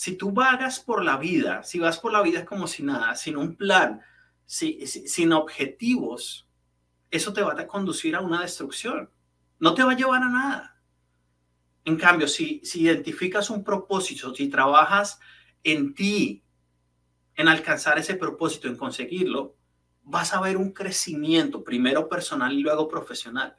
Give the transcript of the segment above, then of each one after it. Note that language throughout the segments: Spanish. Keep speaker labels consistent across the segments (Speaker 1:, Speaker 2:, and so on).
Speaker 1: Si tú vagas por la vida, si vas por la vida como si nada, sin un plan, sin objetivos, eso te va a conducir a una destrucción. No te va a llevar a nada. En cambio, si, si identificas un propósito, si trabajas en ti, en alcanzar ese propósito, en conseguirlo, vas a ver un crecimiento, primero personal y luego profesional.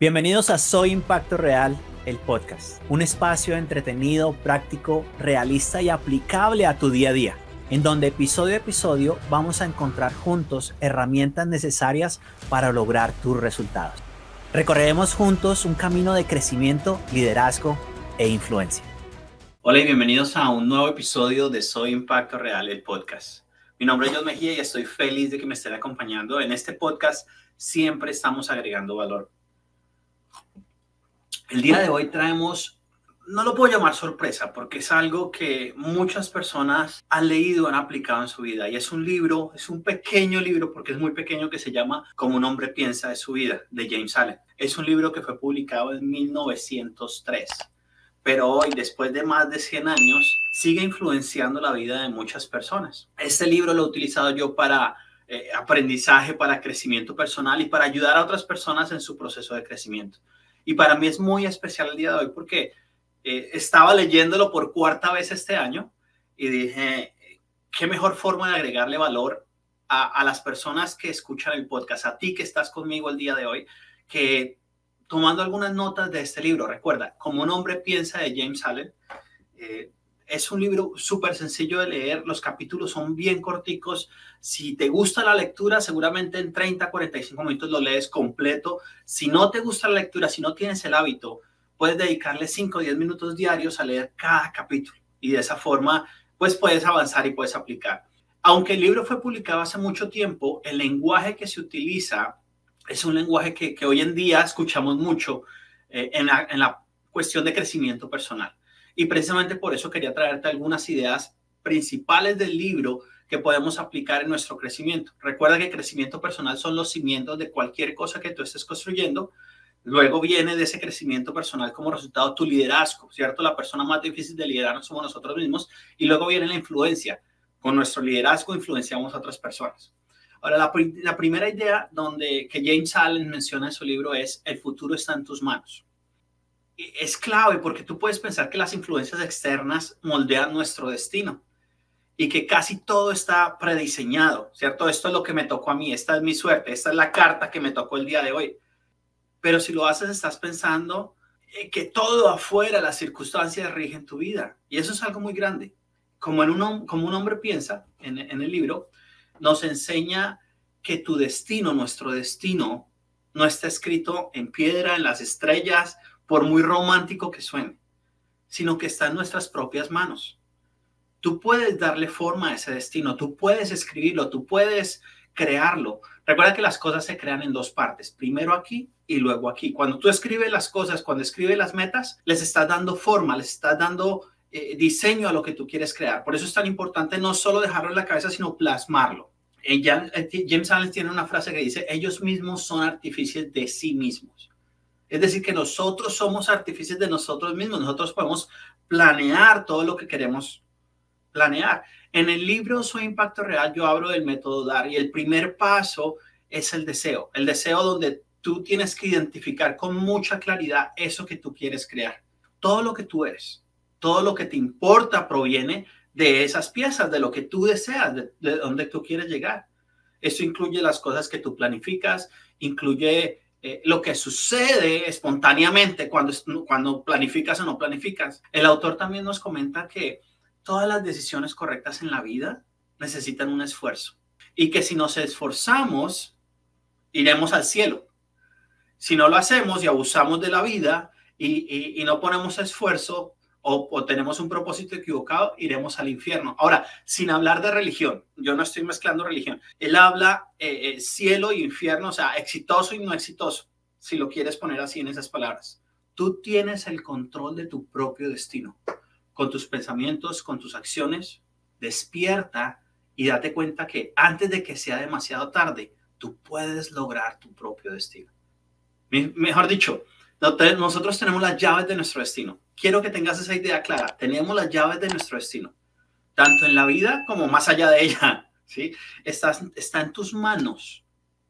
Speaker 2: Bienvenidos a Soy Impacto Real, el podcast, un espacio entretenido, práctico, realista y aplicable a tu día a día, en donde episodio a episodio vamos a encontrar juntos herramientas necesarias para lograr tus resultados. Recorreremos juntos un camino de crecimiento, liderazgo e influencia.
Speaker 1: Hola y bienvenidos a un nuevo episodio de Soy Impacto Real, el podcast. Mi nombre es John Mejía y estoy feliz de que me estén acompañando. En este podcast siempre estamos agregando valor el día de hoy traemos, no lo puedo llamar sorpresa, porque es algo que muchas personas han leído, han aplicado en su vida. Y es un libro, es un pequeño libro, porque es muy pequeño, que se llama Como un hombre piensa de su vida, de James Allen. Es un libro que fue publicado en 1903 pero hoy, después de más de 100 años, sigue influenciando la vida de muchas personas. Este libro lo he utilizado yo para eh, aprendizaje, para crecimiento personal y para ayudar a otras personas en su proceso de crecimiento. Y para mí es muy especial el día de hoy porque eh, estaba leyéndolo por cuarta vez este año y dije, qué mejor forma de agregarle valor a, las personas que escuchan el podcast, a ti que estás conmigo el día de hoy, que tomando algunas notas de este libro, recuerda, como un hombre piensa de James Allen, eh, es un libro súper sencillo de leer, los capítulos son bien corticos. Si te gusta la lectura, seguramente en 30, 45 minutos lo lees completo. Si no te gusta la lectura, si no tienes el hábito, puedes dedicarle 5 o 10 minutos diarios a leer cada capítulo y de esa forma pues puedes avanzar y puedes aplicar. Aunque el libro fue publicado hace mucho tiempo, el lenguaje que se utiliza es un lenguaje que, hoy en día escuchamos mucho eh, en la cuestión de crecimiento personal. Y precisamente por eso quería traerte algunas ideas principales del libro que podemos aplicar en nuestro crecimiento. Recuerda que crecimiento personal son los cimientos de cualquier cosa que tú estés construyendo. Luego viene de ese crecimiento personal como resultado tu liderazgo, ¿cierto? La persona más difícil de liderar somos nosotros mismos. Y luego viene la influencia. Con nuestro liderazgo influenciamos a otras personas. Ahora, la, la primera idea donde, que James Allen menciona en su libro es el futuro está en tus manos es clave porque tú puedes pensar que las influencias externas moldean nuestro destino y que casi todo está prediseñado, ¿cierto? Esto es lo que me tocó a mí, esta es mi suerte, esta es la carta que me tocó el día de hoy. Pero si lo haces, estás pensando que todo afuera, las circunstancias rigen tu vida. Y eso es algo muy grande. Como, en un, como un hombre piensa en, en el libro, nos enseña que tu destino, nuestro destino, no está escrito en piedra, en las estrellas por muy romántico que suene, sino que está en nuestras propias manos. Tú puedes darle forma a ese destino, tú puedes escribirlo, tú puedes crearlo. Recuerda que las cosas se crean en dos partes, primero aquí y luego aquí. Cuando tú escribes las cosas, cuando escribes las metas, les estás dando forma, les estás dando eh, diseño a lo que tú quieres crear. Por eso es tan importante no solo dejarlo en la cabeza, sino plasmarlo. Ella, eh, James Allen tiene una frase que dice, ellos mismos son artífices de sí mismos. Es decir, que nosotros somos artífices de nosotros mismos, nosotros podemos planear todo lo que queremos planear. En el libro Soy Impacto Real yo hablo del método DAR y el primer paso es el deseo, el deseo donde tú tienes que identificar con mucha claridad eso que tú quieres crear. Todo lo que tú eres, todo lo que te importa proviene de esas piezas, de lo que tú deseas, de, de donde tú quieres llegar. Eso incluye las cosas que tú planificas, incluye eh, lo que sucede espontáneamente cuando, cuando planificas o no planificas. El autor también nos comenta que todas las decisiones correctas en la vida necesitan un esfuerzo y que si nos esforzamos, iremos al cielo. Si no lo hacemos y abusamos de la vida y, y no ponemos esfuerzo, o, tenemos un propósito equivocado, iremos al infierno. Ahora, sin hablar de religión, yo no estoy mezclando religión. Él habla eh, eh, cielo y infierno, o sea, exitoso y no exitoso, si lo quieres poner así en esas palabras. Tú tienes el control de tu propio destino, con tus pensamientos, con tus acciones. Despierta y date cuenta que antes de que sea demasiado tarde, tú puedes lograr tu propio destino. Mejor dicho, nosotros tenemos las llaves de nuestro destino quiero que tengas esa idea clara. Tenemos las llaves de nuestro destino, tanto en la vida como más allá de ella. ¿sí? Está, está en tus manos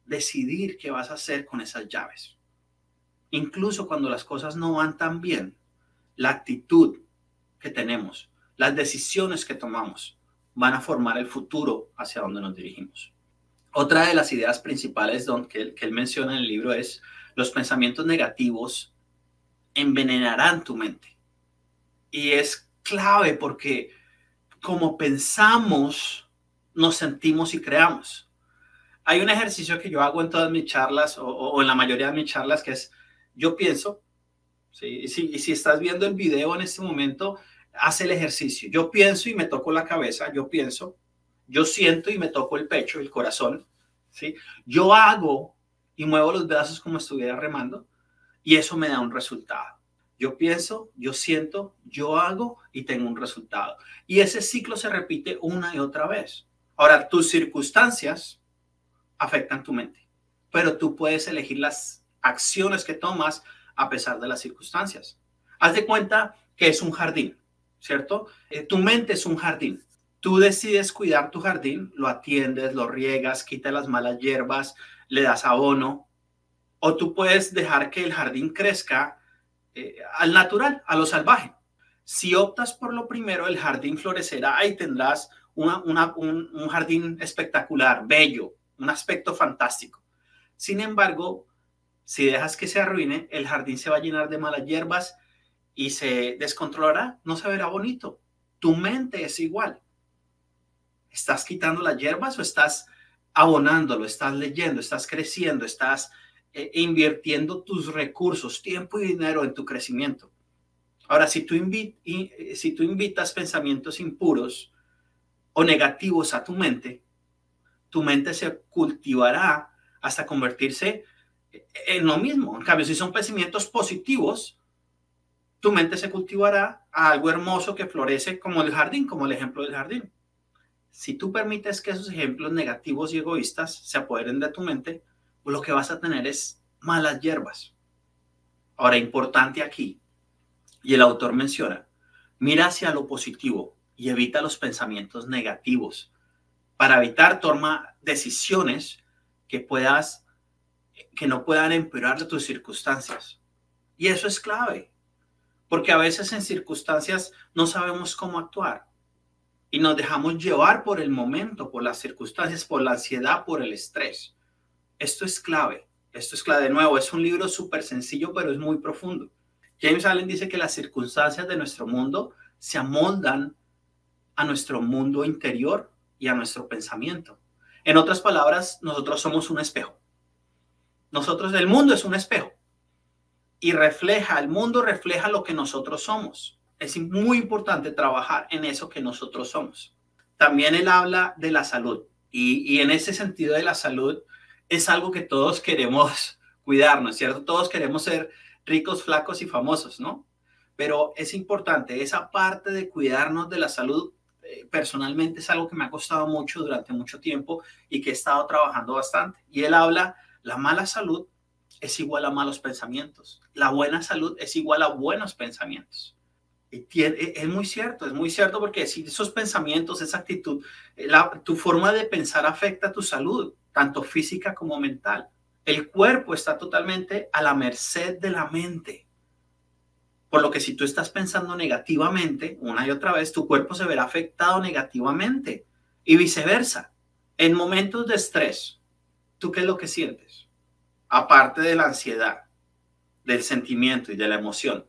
Speaker 1: decidir qué vas a hacer con esas llaves. Incluso cuando las cosas no van tan bien, la actitud que tenemos, las decisiones que tomamos, van a formar el futuro hacia donde nos dirigimos. Otra de las ideas principales que, que él menciona en el libro es los pensamientos negativos envenenarán tu mente. Y es clave porque como pensamos, nos sentimos y creamos. Hay un ejercicio que yo hago en todas mis charlas o, en la mayoría de mis charlas que es, yo pienso, ¿sí? y, si, y si estás viendo el video en este momento, haz el ejercicio. Yo pienso y me toco la cabeza, yo pienso, yo siento y me toco el pecho, el corazón, ¿sí? Yo hago y muevo los brazos como estuviera remando y eso me da un resultado. Yo pienso, yo siento, yo hago y tengo un resultado. Y ese ciclo se repite una y otra vez. Ahora, tus circunstancias afectan tu mente, pero tú puedes elegir las acciones que tomas a pesar de las circunstancias. Haz de cuenta que es un jardín. ¿cierto? Eh, tu mente es un jardín. Tú decides cuidar tu jardín, lo atiendes, lo riegas, quitas las malas hierbas, le das abono, o tú puedes dejar que el jardín crezca eh, al natural, a lo salvaje. Si optas por lo primero, el jardín florecerá y tendrás un, un jardín espectacular, bello, un aspecto fantástico. Sin embargo, si dejas que se arruine, el jardín se va a llenar de malas hierbas y se descontrolará, no se verá bonito. Tu mente es igual. ¿Estás quitando las hierbas o estás abonándolo, estás leyendo, estás creciendo, estás eh, invirtiendo tus recursos, tiempo y dinero en tu crecimiento? Ahora, si tú, eh, si tú invitas pensamientos impuros o negativos a tu mente, tu mente se cultivará hasta convertirse en lo mismo. En cambio, si son pensamientos positivos, tu mente se cultivará a algo hermoso que florece como el jardín, como el ejemplo del jardín. Si tú permites que esos ejemplos negativos y egoístas se apoderen de tu mente, lo que vas a tener es malas hierbas. Ahora, importante aquí, y el autor menciona, mira hacia lo positivo y evita los pensamientos negativos. Para evitar, toma decisiones que puedas, que no puedan empeorar tus circunstancias. Y eso es clave porque a veces en circunstancias no sabemos cómo actuar y nos dejamos llevar por el momento, por las circunstancias, por la ansiedad, por el estrés. Esto es clave, esto es clave. De nuevo, es un libro súper sencillo, pero es muy profundo. James Allen dice que las circunstancias de nuestro mundo se amoldan a nuestro mundo interior y a nuestro pensamiento. En otras palabras, nosotros somos un espejo. Nosotros, el mundo es un espejo y refleja, el mundo refleja lo que nosotros somos. Es muy importante trabajar en eso que nosotros somos. También él habla de la salud y, en ese sentido de la salud es algo que todos queremos cuidarnos, ¿cierto? Todos queremos ser ricos, flacos y famosos, ¿no? Pero es importante, esa parte de cuidarnos de la salud eh, personalmente es algo que me ha costado mucho durante mucho tiempo y que he estado trabajando bastante. Y él habla, la mala salud es igual a malos pensamientos. La buena salud es igual a buenos pensamientos. Y e, es muy cierto, es muy cierto porque si esos pensamientos, esa actitud, eh, tu forma de pensar afecta tu salud, tanto física como mental. El cuerpo está totalmente a la merced de la mente. Por lo que si tú estás pensando negativamente una y otra vez, tu cuerpo se verá afectado negativamente y viceversa. En momentos de estrés, ¿tú qué es lo que sientes? aparte de la ansiedad, del sentimiento y de la emoción,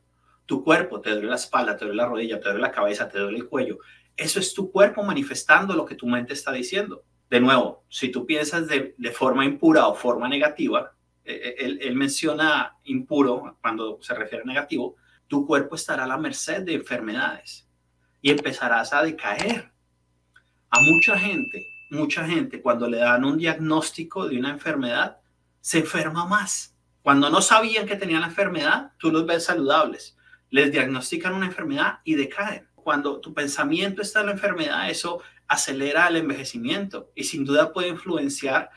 Speaker 1: tu cuerpo, te duele la espalda, te duele la rodilla, te duele la cabeza, te duele el cuello, eso es tu cuerpo manifestando lo que tu mente está diciendo. De nuevo, si tú piensas de, forma impura o forma negativa, eh, eh, él, menciona impuro cuando se refiere a negativo, tu cuerpo estará a la merced de enfermedades y empezarás a decaer. A mucha gente, mucha gente, cuando le dan un diagnóstico de una enfermedad, se enferma más. Cuando no sabían que tenían la enfermedad, tú los ves saludables. Les diagnostican una enfermedad y decaen. Cuando tu pensamiento está en la enfermedad, eso acelera el envejecimiento y sin duda puede influenciar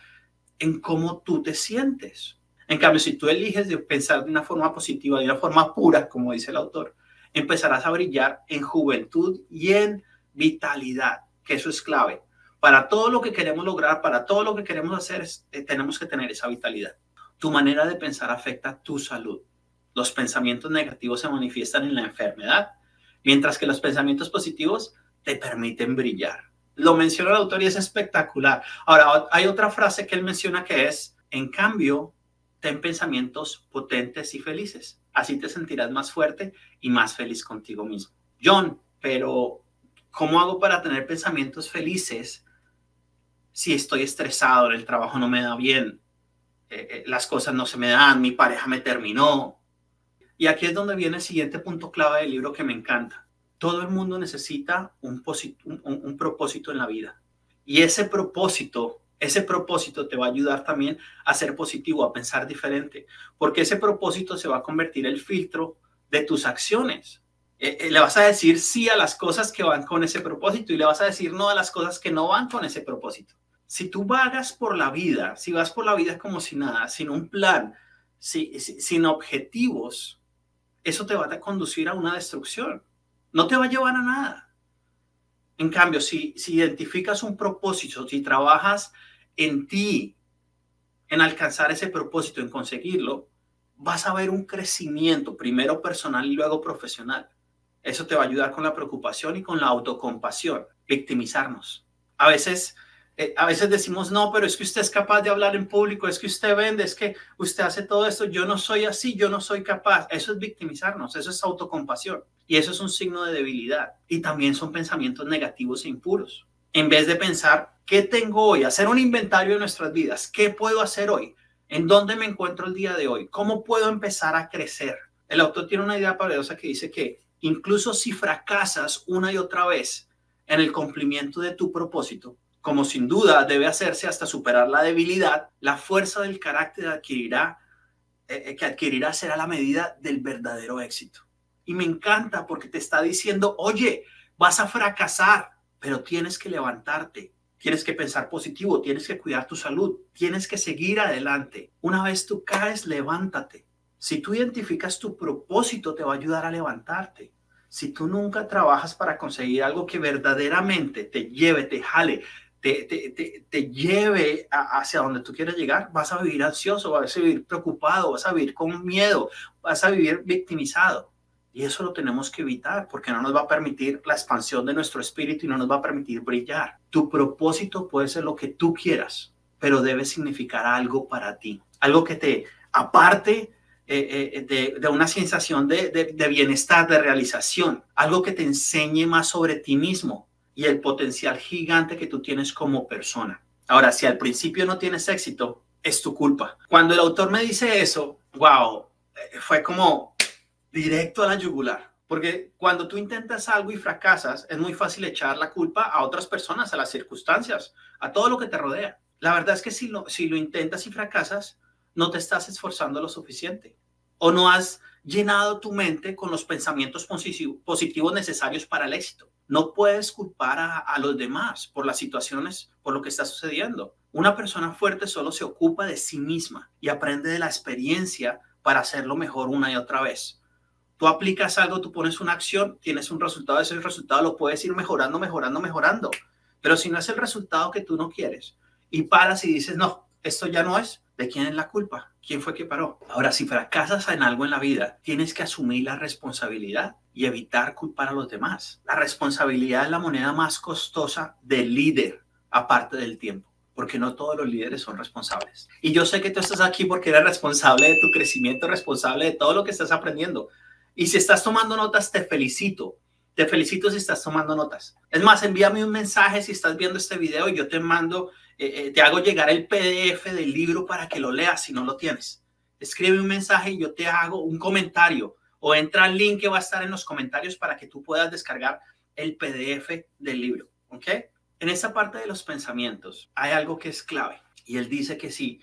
Speaker 1: en cómo tú te sientes. En cambio, si tú eliges de pensar de una forma positiva, de una forma pura, como dice el autor, empezarás a brillar en juventud y en vitalidad, que eso es clave. Para todo lo que queremos lograr, para todo lo que queremos hacer, eh, tenemos que tener esa vitalidad. Tu manera de pensar afecta tu salud. Los pensamientos negativos se manifiestan en la enfermedad, mientras que los pensamientos positivos te permiten brillar. Lo menciona el autor y es espectacular. Ahora, hay otra frase que él menciona que es, en cambio, ten pensamientos potentes y felices. Así te sentirás más fuerte y más feliz contigo mismo. John, pero ¿cómo hago para tener pensamientos felices si estoy estresado, el trabajo no me da bien, eh, eh, las cosas no se me dan, mi pareja me terminó? Y aquí es donde viene el siguiente punto clave del libro que me encanta. Todo el mundo necesita un, un propósito en la vida. Y ese propósito ese propósito te va a ayudar también a ser positivo, a pensar diferente, porque ese propósito se va a convertir el filtro de tus acciones. Eh, eh, le vas a decir sí a las cosas que van con ese propósito y le vas a decir no a las cosas que no van con ese propósito. Si tú vagas por la vida, si vas por la vida como si nada, sin un plan, sin objetivos, eso te va a conducir a una destrucción. No te va a llevar a nada. En cambio, si, si identificas un propósito, si trabajas en ti, en alcanzar ese propósito, en conseguirlo, vas a ver un crecimiento, primero personal y luego profesional. Eso te va a ayudar con la preocupación y con la autocompasión, victimizarnos. A veces eh, a veces decimos, no, pero es que usted es capaz de hablar en público, es que usted vende, es que usted hace todo esto, yo no soy así, yo no soy capaz. Eso es victimizarnos, eso es autocompasión y eso es un signo de debilidad. Y también son pensamientos negativos e impuros. En vez de pensar, ¿qué tengo hoy? Hacer un inventario de nuestras vidas. ¿Qué puedo hacer hoy? ¿En dónde me encuentro el día de hoy? ¿Cómo puedo empezar a crecer? El autor tiene una idea poderosa que dice que incluso si fracasas una y otra vez en el cumplimiento de tu propósito, como sin duda debe hacerse hasta superar la debilidad, la fuerza del carácter adquirirá, eh, eh, que adquirirá será la medida del verdadero éxito. Y me encanta porque te está diciendo, oye, vas a fracasar, pero tienes que levantarte, tienes que pensar positivo, tienes que cuidar tu salud, tienes que seguir adelante. Una vez tú caes, levántate. Si tú identificas tu propósito, te va a ayudar a levantarte. Si tú nunca trabajas para conseguir algo que verdaderamente te lleve, te jale, te, lleve hacia donde tú quieres llegar, vas a vivir ansioso, vas a vivir preocupado, vas a vivir con miedo, vas a vivir victimizado. Y eso lo tenemos que evitar porque no nos va a permitir la expansión de nuestro espíritu y no nos va a permitir brillar. Tu propósito puede ser lo que tú quieras, pero debe significar algo para ti, algo que te aparte eh, eh, de, una sensación de, bienestar, de realización, algo que te enseñe más sobre ti mismo, y el potencial gigante que tú tienes como persona. Ahora, si al principio no tienes éxito, es tu culpa. Cuando el autor me dice eso, wow, eh, fue como directo a la yugular. Porque cuando tú intentas algo y fracasas, es muy fácil echar la culpa a otras personas, a las circunstancias, a todo lo que te rodea. La verdad es que si lo, si lo intentas y fracasas, no te estás esforzando lo suficiente o no has llenado tu mente con los pensamientos positivos necesarios para el éxito. No puedes culpar a, los demás por las situaciones, por lo que está sucediendo. Una persona fuerte solo se ocupa de sí misma y aprende de la experiencia para hacerlo mejor una y otra vez. Tú aplicas algo, tú pones una acción, tienes un resultado, ese resultado lo puedes ir mejorando, mejorando, mejorando. Pero si no es el resultado que tú no quieres y paras y dices, no, esto ya no es, ¿de quién es la culpa? ¿Quién fue que paró? Ahora, si fracasas en algo en la vida, tienes que asumir la responsabilidad y evitar culpar a los demás. La responsabilidad es la moneda más costosa del líder, aparte del tiempo, porque no todos los líderes son responsables. Y yo sé que tú estás aquí porque eres responsable de tu crecimiento, responsable de todo lo que estás aprendiendo. Y si estás tomando notas, te felicito. Te felicito si estás tomando notas. Es más, envíame un mensaje si estás viendo este video y yo te mando eh, eh, te hago llegar el PDF del libro para que lo leas si no lo tienes. Escribe un mensaje y yo te hago un comentario o entra al link que va a estar en los comentarios para que tú puedas descargar el PDF del libro. ¿Ok? En esta parte de los pensamientos hay algo que es clave y él dice que sí,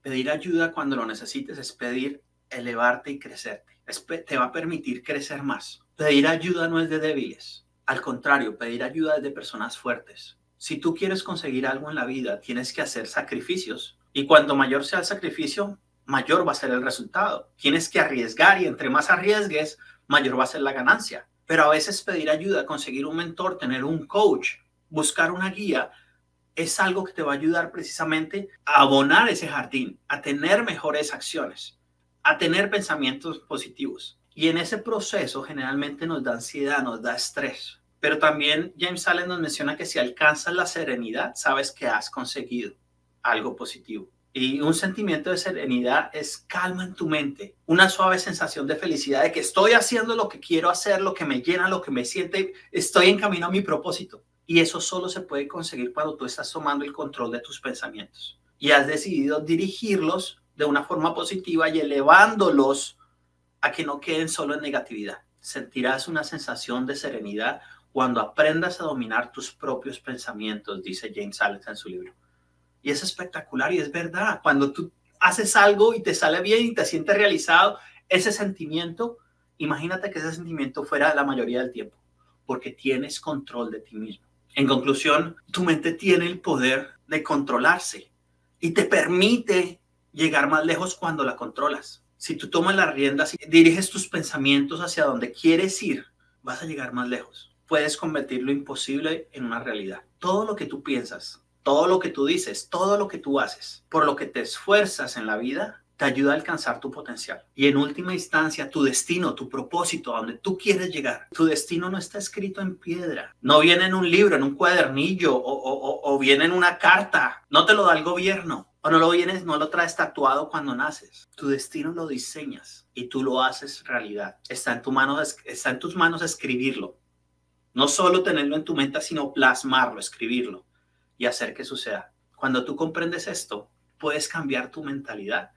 Speaker 1: pedir ayuda cuando lo necesites es pedir elevarte y crecerte. Te va a permitir crecer más. Pedir ayuda no es de débiles. Al contrario, pedir ayuda es de personas fuertes si tú quieres conseguir algo en la vida, tienes que hacer sacrificios. Y cuanto mayor sea el sacrificio, mayor va a ser el resultado. Tienes que arriesgar y entre más arriesgues, mayor va a ser la ganancia. Pero a veces pedir ayuda, conseguir un mentor, tener un coach, buscar una guía, es algo que te va a ayudar precisamente a abonar ese jardín, a tener mejores acciones, a tener pensamientos positivos. Y en ese proceso generalmente nos da ansiedad, nos da estrés. Pero también James Allen nos menciona que si alcanzas la serenidad, sabes que has conseguido algo positivo. Y un sentimiento de serenidad es calma en tu mente, una suave sensación de felicidad de que estoy haciendo lo que quiero hacer, lo que me llena, lo que me siente, estoy en camino a mi propósito. Y eso solo se puede conseguir cuando tú estás tomando el control de tus pensamientos y has decidido dirigirlos de una forma positiva y elevándolos a que no queden solo en negatividad. Sentirás una sensación de serenidad cuando aprendas a dominar tus propios pensamientos, dice James Allen en su libro. Y es espectacular y es verdad. Cuando tú haces algo y te sale bien y te sientes realizado, ese sentimiento, imagínate que ese sentimiento fuera la mayoría del tiempo, porque tienes control de ti mismo. En conclusión, tu mente tiene el poder de controlarse y te permite llegar más lejos cuando la controlas. Si tú tomas las riendas y diriges tus pensamientos hacia donde quieres ir, vas a llegar más lejos. Puedes convertir lo imposible en una realidad. Todo lo que tú piensas, todo lo que tú dices, todo lo que tú haces, por lo que te esfuerzas en la vida, te ayuda a alcanzar tu potencial. Y en última instancia, tu destino, tu propósito, a donde tú quieres llegar. Tu destino no está escrito en piedra. No viene en un libro, en un cuadernillo o, o, viene en una carta. No te lo da el gobierno. O no lo vienes, no lo traes tatuado cuando naces. Tu destino lo diseñas y tú lo haces realidad. Está en, tu mano, está en tus manos escribirlo. No solo tenerlo en tu mente, sino plasmarlo, escribirlo y hacer que suceda. Cuando tú comprendes esto, puedes cambiar tu mentalidad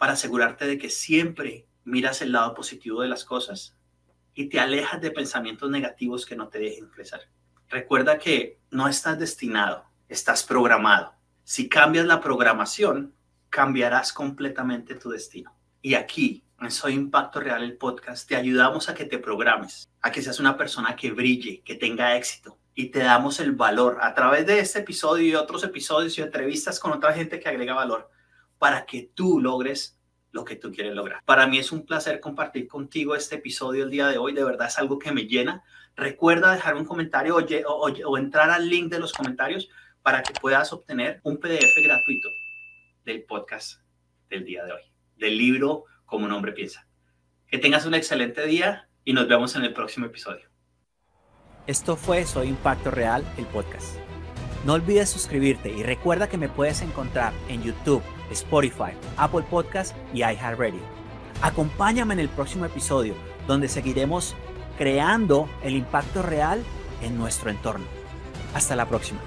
Speaker 1: para asegurarte de que siempre miras el lado positivo de las cosas y te alejas de pensamientos negativos que no te dejen crecer. Recuerda que no estás destinado, estás programado. Si cambias la programación, cambiarás completamente tu destino. Y aquí, en Soy Impacto Real, el podcast, te ayudamos a que te programes, a que seas una persona que brille, que tenga éxito. Y te damos el valor a través de este episodio y otros episodios y entrevistas con otra gente que agrega valor para que tú logres lo que tú quieres lograr. Para mí es un placer compartir contigo este episodio el día de hoy. De verdad es algo que me llena. Recuerda dejar un comentario o, entrar al link de los comentarios para que puedas obtener un PDF gratuito del podcast del día de hoy, del libro Como un hombre piensa. Que tengas un excelente día y nos vemos en el próximo episodio.
Speaker 2: Esto fue Soy Impacto Real, el podcast. No olvides suscribirte y recuerda que me puedes encontrar en YouTube, Spotify, Apple Podcast y iHeartRadio. Acompáñame en el próximo episodio donde seguiremos creando el impacto real en nuestro entorno. Hasta la próxima.